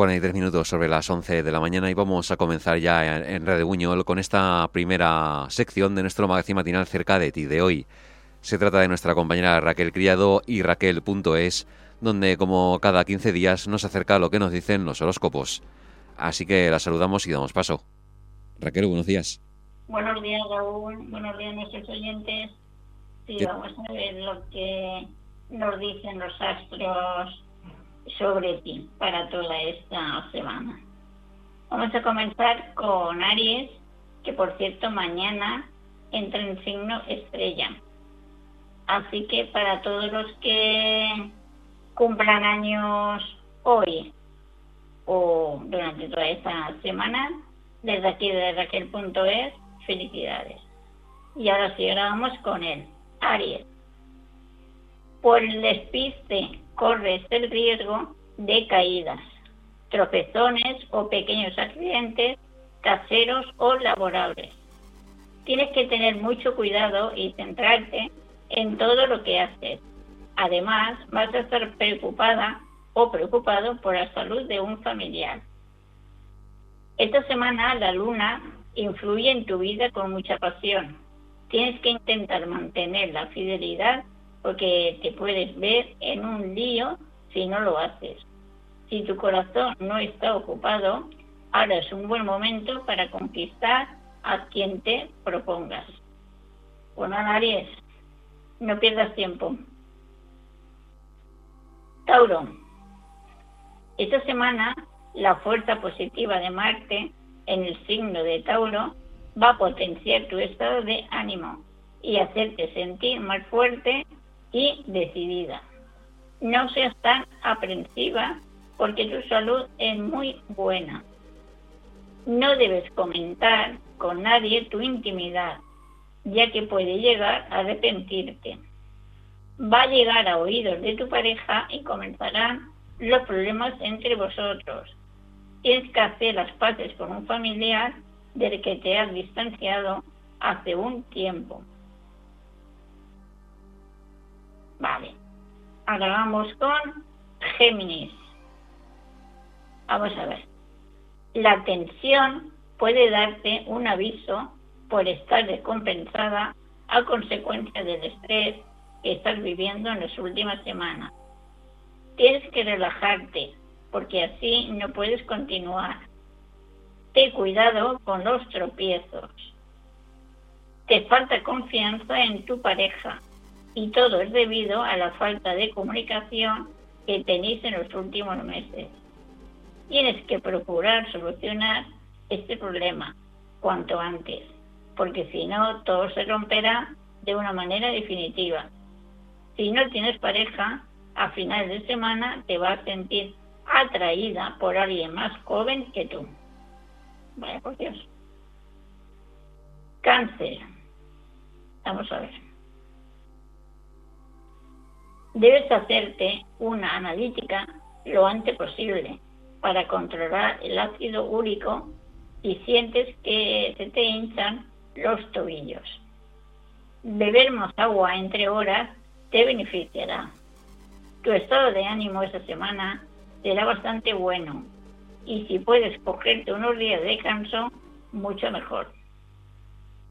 43 minutos sobre las 11 de la mañana y vamos a comenzar ya en, Radio Buñol con esta primera sección de nuestro magazine matinal cerca de ti de hoy. Se trata de nuestra compañera Raquel Criado y Raquel.es, donde como cada 15 días nos acerca lo que nos dicen los horóscopos. Así que la saludamos y damos paso. Raquel, buenos días. Buenos días, Raúl. Buenos días, nuestros oyentes. Sí, vamos a ver lo que nos dicen los astros sobre ti para toda esta semana. Vamos a comenzar con Aries, que por cierto mañana entra en signo estrella. Así que para todos los que cumplan años hoy o durante toda esta semana, desde aquí de Raquel.es, felicidades. Y ahora sí, ahora vamos con él, Aries. Por el despiste corres el riesgo de caídas, tropezones o pequeños accidentes caseros o laborables. Tienes que tener mucho cuidado y centrarte en todo lo que haces. Además, vas a estar preocupada o preocupado por la salud de un familiar. Esta semana la luna influye en tu vida con mucha pasión. Tienes que intentar mantener la fidelidad porque te puedes ver en un lío si no lo haces. Si tu corazón no está ocupado, ahora es un buen momento para conquistar a quien te propongas. Bueno, Aries, no pierdas tiempo. Tauro, esta semana la fuerza positiva de Marte en el signo de Tauro va a potenciar tu estado de ánimo y hacerte sentir más fuerte y decidida. No seas tan aprensiva porque tu salud es muy buena. No debes comentar con nadie tu intimidad, ya que puede llegar a arrepentirte. Va a llegar a oídos de tu pareja y comenzarán los problemas entre vosotros. Tienes que hacer las paces con un familiar del que te has distanciado hace un tiempo. Vale. Ahora vamos con Géminis. Vamos a ver. La tensión puede darte un aviso por estar descompensada a consecuencia del estrés que estás viviendo en las últimas semanas. Tienes que relajarte porque así no puedes continuar. Ten cuidado con los tropiezos. Te falta confianza en tu pareja y todo es debido a la falta de comunicación que tenéis en los últimos meses. Tienes que procurar solucionar este problema cuanto antes, porque si no, todo se romperá de una manera definitiva. Si no tienes pareja, a final de semana te vas a sentir atraída por alguien más joven que tú. Vaya por Dios. Cáncer. Vamos a ver debes hacerte una analítica lo antes posible para controlar el ácido úrico y sientes que se te hinchan los tobillos. Beber más agua entre horas te beneficiará. Tu estado de ánimo esta semana será bastante bueno y si puedes cogerte unos días de descanso, mucho mejor.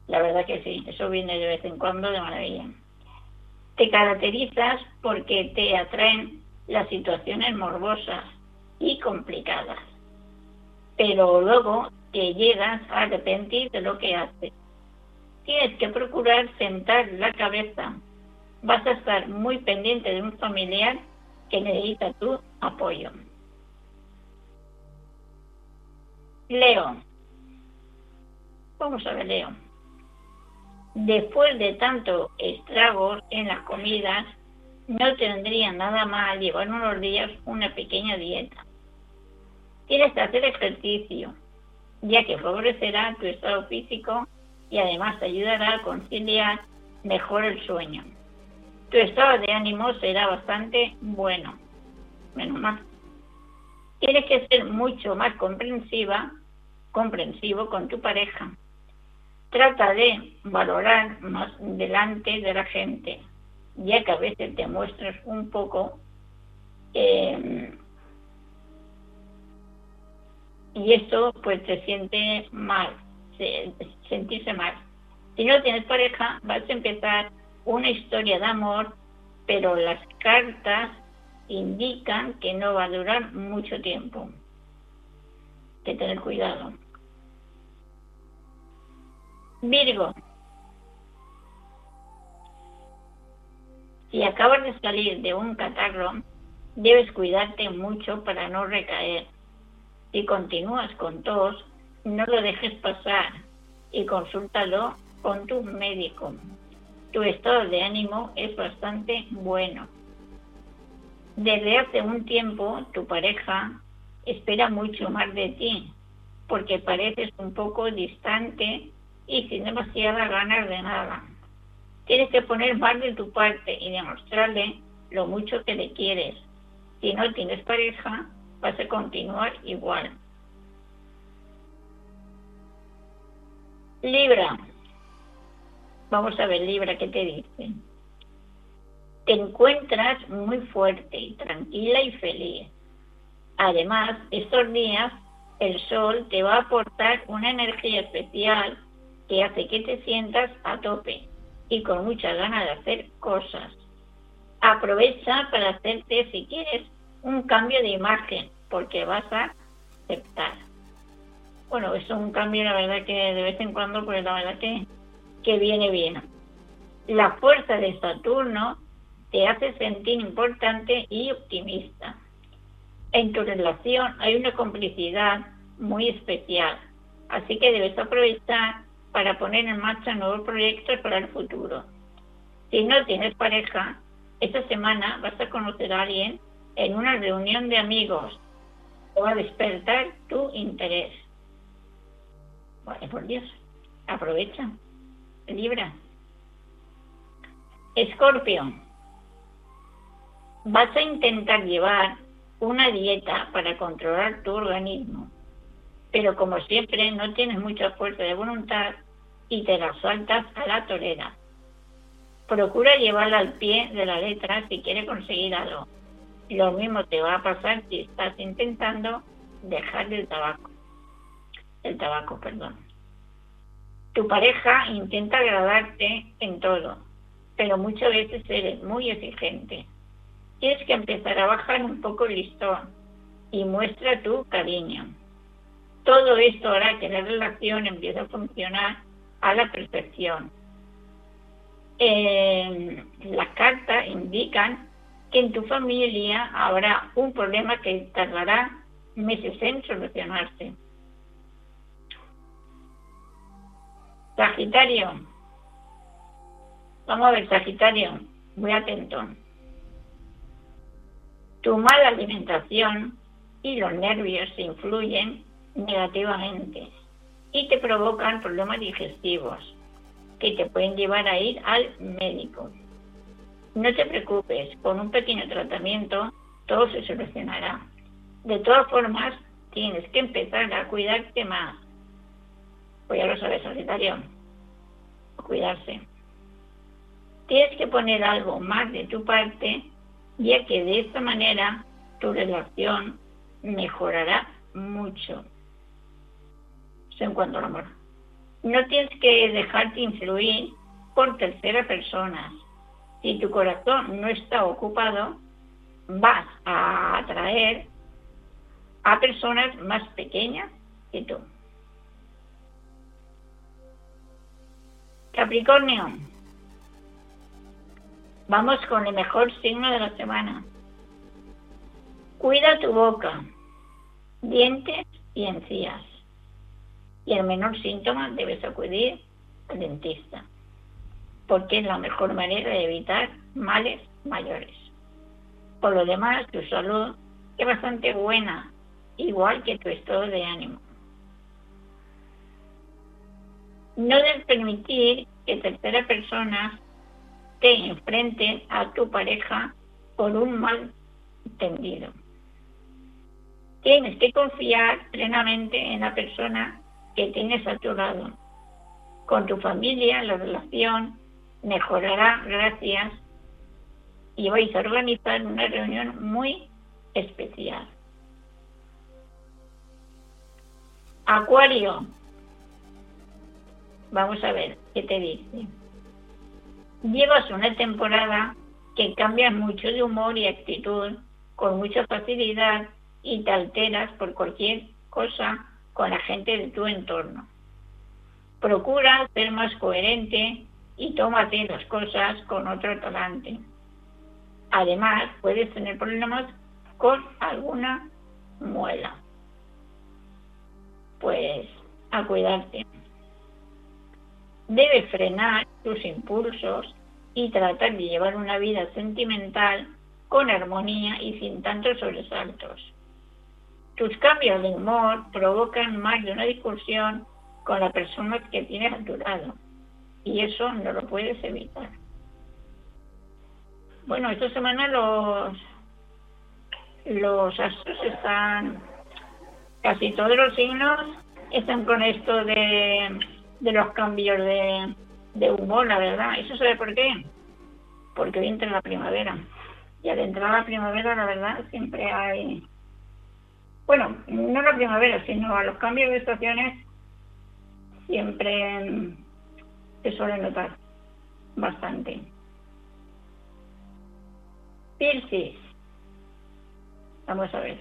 La verdad que sí, eso viene de vez en cuando de maravilla. Te caracterizas porque te atraen las situaciones morbosas y complicadas. Pero luego te llegas a arrepentir de lo que haces. Tienes que procurar sentar la cabeza. Vas a estar muy pendiente de un familiar que necesita tu apoyo. Leo. Vamos a ver, Leo. Después de tanto estragos en las comidas, no tendría nada mal llevar unos días una pequeña dieta. Tienes que hacer ejercicio, ya que favorecerá tu estado físico y además te ayudará a conciliar mejor el sueño. Tu estado de ánimo será bastante bueno. Menos mal. Tienes que ser mucho más comprensiva, comprensivo con tu pareja. Trata de valorar más delante de la gente, ya que a veces te muestras un poco eh, y esto pues te siente mal, sentirse mal. Si no tienes pareja, vas a empezar una historia de amor, pero las cartas indican que no va a durar mucho tiempo. Hay que tener cuidado. Virgo. Si acabas de salir de un catarro, debes cuidarte mucho para no recaer. Si continúas con tos, no lo dejes pasar y consúltalo con tu médico. Tu estado de ánimo es bastante bueno. Desde hace un tiempo tu pareja espera mucho más de ti porque pareces un poco distante y sin demasiada ganas de nada. Tienes que poner más de tu parte y demostrarle lo mucho que le quieres. Si no tienes pareja, vas a continuar igual. Libra. Vamos a ver, Libra, ¿qué te dice? Te encuentras muy fuerte tranquila y feliz. Además, estos días el sol te va a aportar una energía especial que hace que te sientas a tope y con mucha ganas de hacer cosas. Aprovecha para hacerte, si quieres, un cambio de imagen, porque vas a aceptar. Bueno, es un cambio, la verdad, que de vez en cuando, pues la verdad que, que viene bien. La fuerza de Saturno te hace sentir importante y optimista. En tu relación hay una complicidad muy especial, así que debes aprovechar para poner en marcha nuevos proyectos para el futuro. Si no tienes pareja, esta semana vas a conocer a alguien en una reunión de amigos o a despertar tu interés. Vale, por Dios, aprovecha. Libra. Escorpio. Vas a intentar llevar una dieta para controlar tu organismo, pero como siempre no tienes mucha fuerza de voluntad y te la saltas a la torera. Procura llevarla al pie de la letra si quieres conseguir algo lo mismo te va a pasar si estás intentando dejar el tabaco. El tabaco, perdón. Tu pareja intenta agradarte en todo, pero muchas veces eres muy exigente. Tienes que empezar a bajar un poco el listón y muestra tu cariño. Todo esto hará que la relación empiece a funcionar a la perfección. Las cartas indican que en tu familia habrá un problema que tardará meses en solucionarse. Sagitario. Vamos a ver, Sagitario, muy atento. Tu mala alimentación y los nervios influyen negativamente y te provocan problemas digestivos que te pueden llevar a ir al médico. No te preocupes, con un pequeño tratamiento todo se solucionará. De todas formas, tienes que empezar a cuidarte más. Pues ya lo sabes, Sagitario. Cuidarse. Tienes que poner algo más de tu parte, ya que de esta manera tu relación mejorará mucho. En cuanto al amor. No tienes que dejarte influir por terceras personas si tu corazón no está ocupado, vas a atraer a personas más pequeñas que tú. Capricornio, vamos con el mejor signo de la semana. Cuida tu boca, dientes y encías. Y el menor síntoma debes acudir al dentista, porque es la mejor manera de evitar males mayores. Por lo demás, tu salud es bastante buena, igual que tu estado de ánimo. No debes permitir que terceras personas te enfrenten a tu pareja por un mal tendido. Tienes que confiar plenamente en la persona que tienes a tu lado. Con tu familia la relación mejorará gracias y vais a organizar una reunión muy especial. Acuario, vamos a ver qué te dice. Llevas una temporada que cambias mucho de humor y actitud con mucha facilidad y te alteras por cualquier cosa con la gente de tu entorno. Procura ser más coherente y tómate las cosas con otro talante. Además, puedes tener problemas con alguna muela. Pues a cuidarte. Debes frenar tus impulsos y tratar de llevar una vida sentimental con armonía y sin tantos sobresaltos. Tus cambios de humor provocan más de una discusión con la persona que tienes a y eso no lo puedes evitar. Bueno, esta semana los, los astros están, casi todos los signos están con esto de, los cambios de, de humor, la verdad. ¿Eso sabe por qué? Porque hoy entra la primavera. Y al entrar la primavera, la verdad, siempre hay... Bueno, no la primavera, sino a los cambios de estaciones siempre se suele notar bastante. Piscis. Vamos a ver.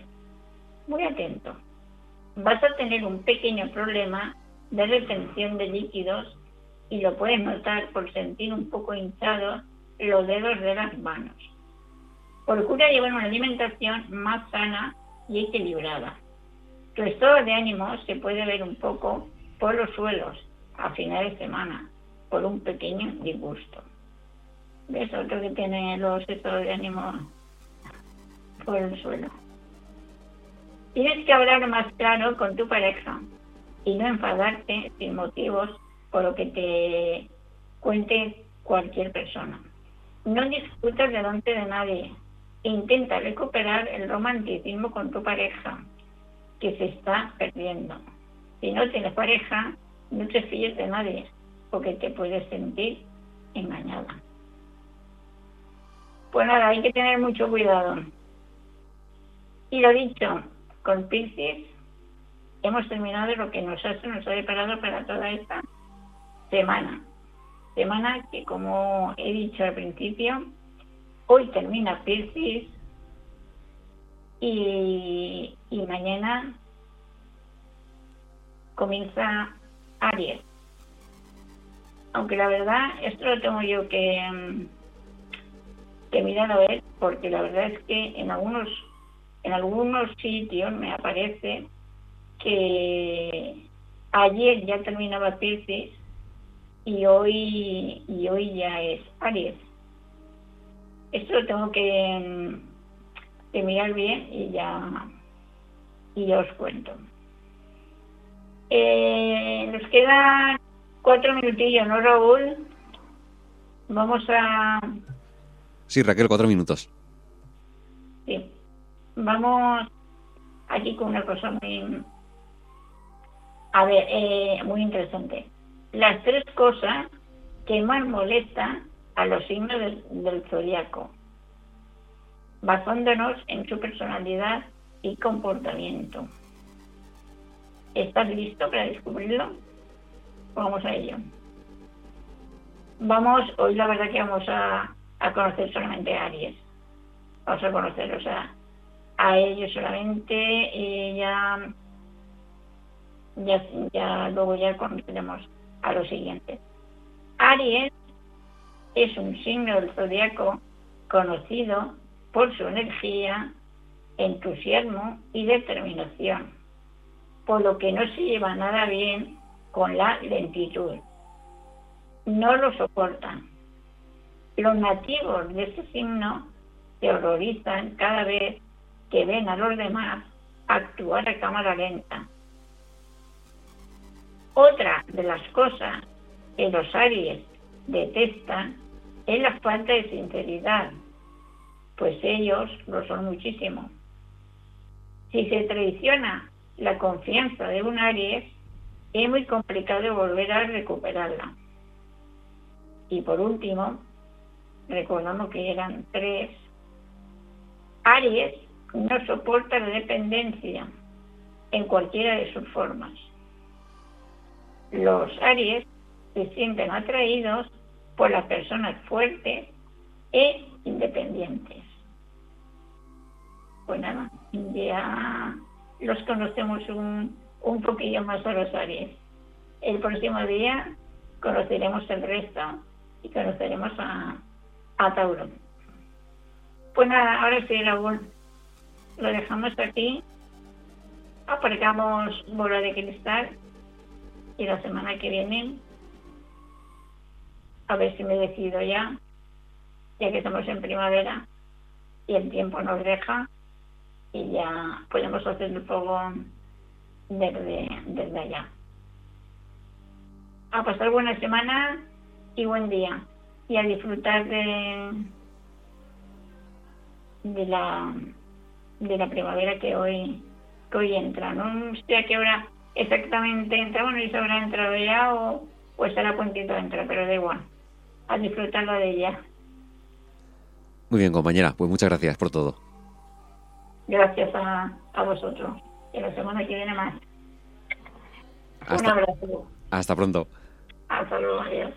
Muy atento. Vas a tener un pequeño problema de retención de líquidos y lo puedes notar por sentir un poco hinchados los dedos de las manos. Procura llevar una alimentación más sana y equilibrada. Tu estado de ánimo se puede ver un poco por los suelos a final de semana, por un pequeño disgusto. ¿Ves? Otro que tiene los estados de ánimo por el suelo. Tienes que hablar más claro con tu pareja y no enfadarte sin motivos por lo que te cuente cualquier persona. No discutas delante de nadie. Intenta recuperar el romanticismo con tu pareja, que se está perdiendo. Si no tienes pareja, no te fíes de nadie, porque te puedes sentir engañada. Pues nada, hay que tener mucho cuidado. Y lo dicho, con Piscis hemos terminado lo que nos ha, nos ha preparado para toda esta semana. Semana que, como he dicho al principio, hoy termina Piscis y, y mañana comienza Aries. Aunque la verdad, esto lo tengo yo que que miran a ver, porque la verdad es que en algunos, en algunos sitios me aparece que ayer ya terminaba Pisces y hoy, y hoy ya es Aries. Esto lo tengo que, que mirar bien y ya, y ya os cuento. Eh, nos quedan cuatro minutillos, ¿no, Raúl? Vamos a, Sí, Raquel, cuatro minutos. Sí. Vamos aquí con una cosa muy... A ver, eh, muy interesante. Las tres cosas que más molestan a los signos del, zodiaco, basándonos en su personalidad y comportamiento. ¿Estás listo para descubrirlo? Vamos a ello. Vamos, hoy la verdad que vamos a a conocer solamente a Aries. Vamos a conocer, o sea, a ellos solamente y ya, ya, ya luego ya conoceremos a los siguientes. Aries es un signo del zodiaco conocido por su energía, entusiasmo y determinación, por lo que no se lleva nada bien con la lentitud. No lo soportan. Los nativos de este signo se horrorizan cada vez que ven a los demás actuar a cámara lenta. Otra de las cosas que los Aries detestan es la falta de sinceridad, pues ellos lo son muchísimo. Si se traiciona la confianza de un Aries, es muy complicado volver a recuperarla. Y por último, recordamos que eran tres. Aries no soporta la dependencia en cualquiera de sus formas. Los Aries se sienten atraídos por las personas fuertes e independientes. Pues nada, ya los conocemos un, un poquillo más a los Aries. El próximo día conoceremos el resto y conoceremos a, a Tauro. Pues nada, ahora sí, Raúl, lo dejamos aquí, aparcamos bola de cristal y la semana que viene a ver si me decido ya, ya que estamos en primavera y el tiempo nos deja y ya podemos hacer el fuego desde, desde allá. A pasar buena semana y buen día y a disfrutar de, de la de la primavera que hoy que hoy entra. No sé a qué hora exactamente entra, bueno, y se habrá entrado ya o, o estará a puntito de entrar, pero da igual a disfrutarlo de ella. Muy bien, compañera, pues muchas gracias por todo. Gracias a, a vosotros. Y la semana que viene más. Un abrazo. Hasta pronto. Hasta luego, adiós.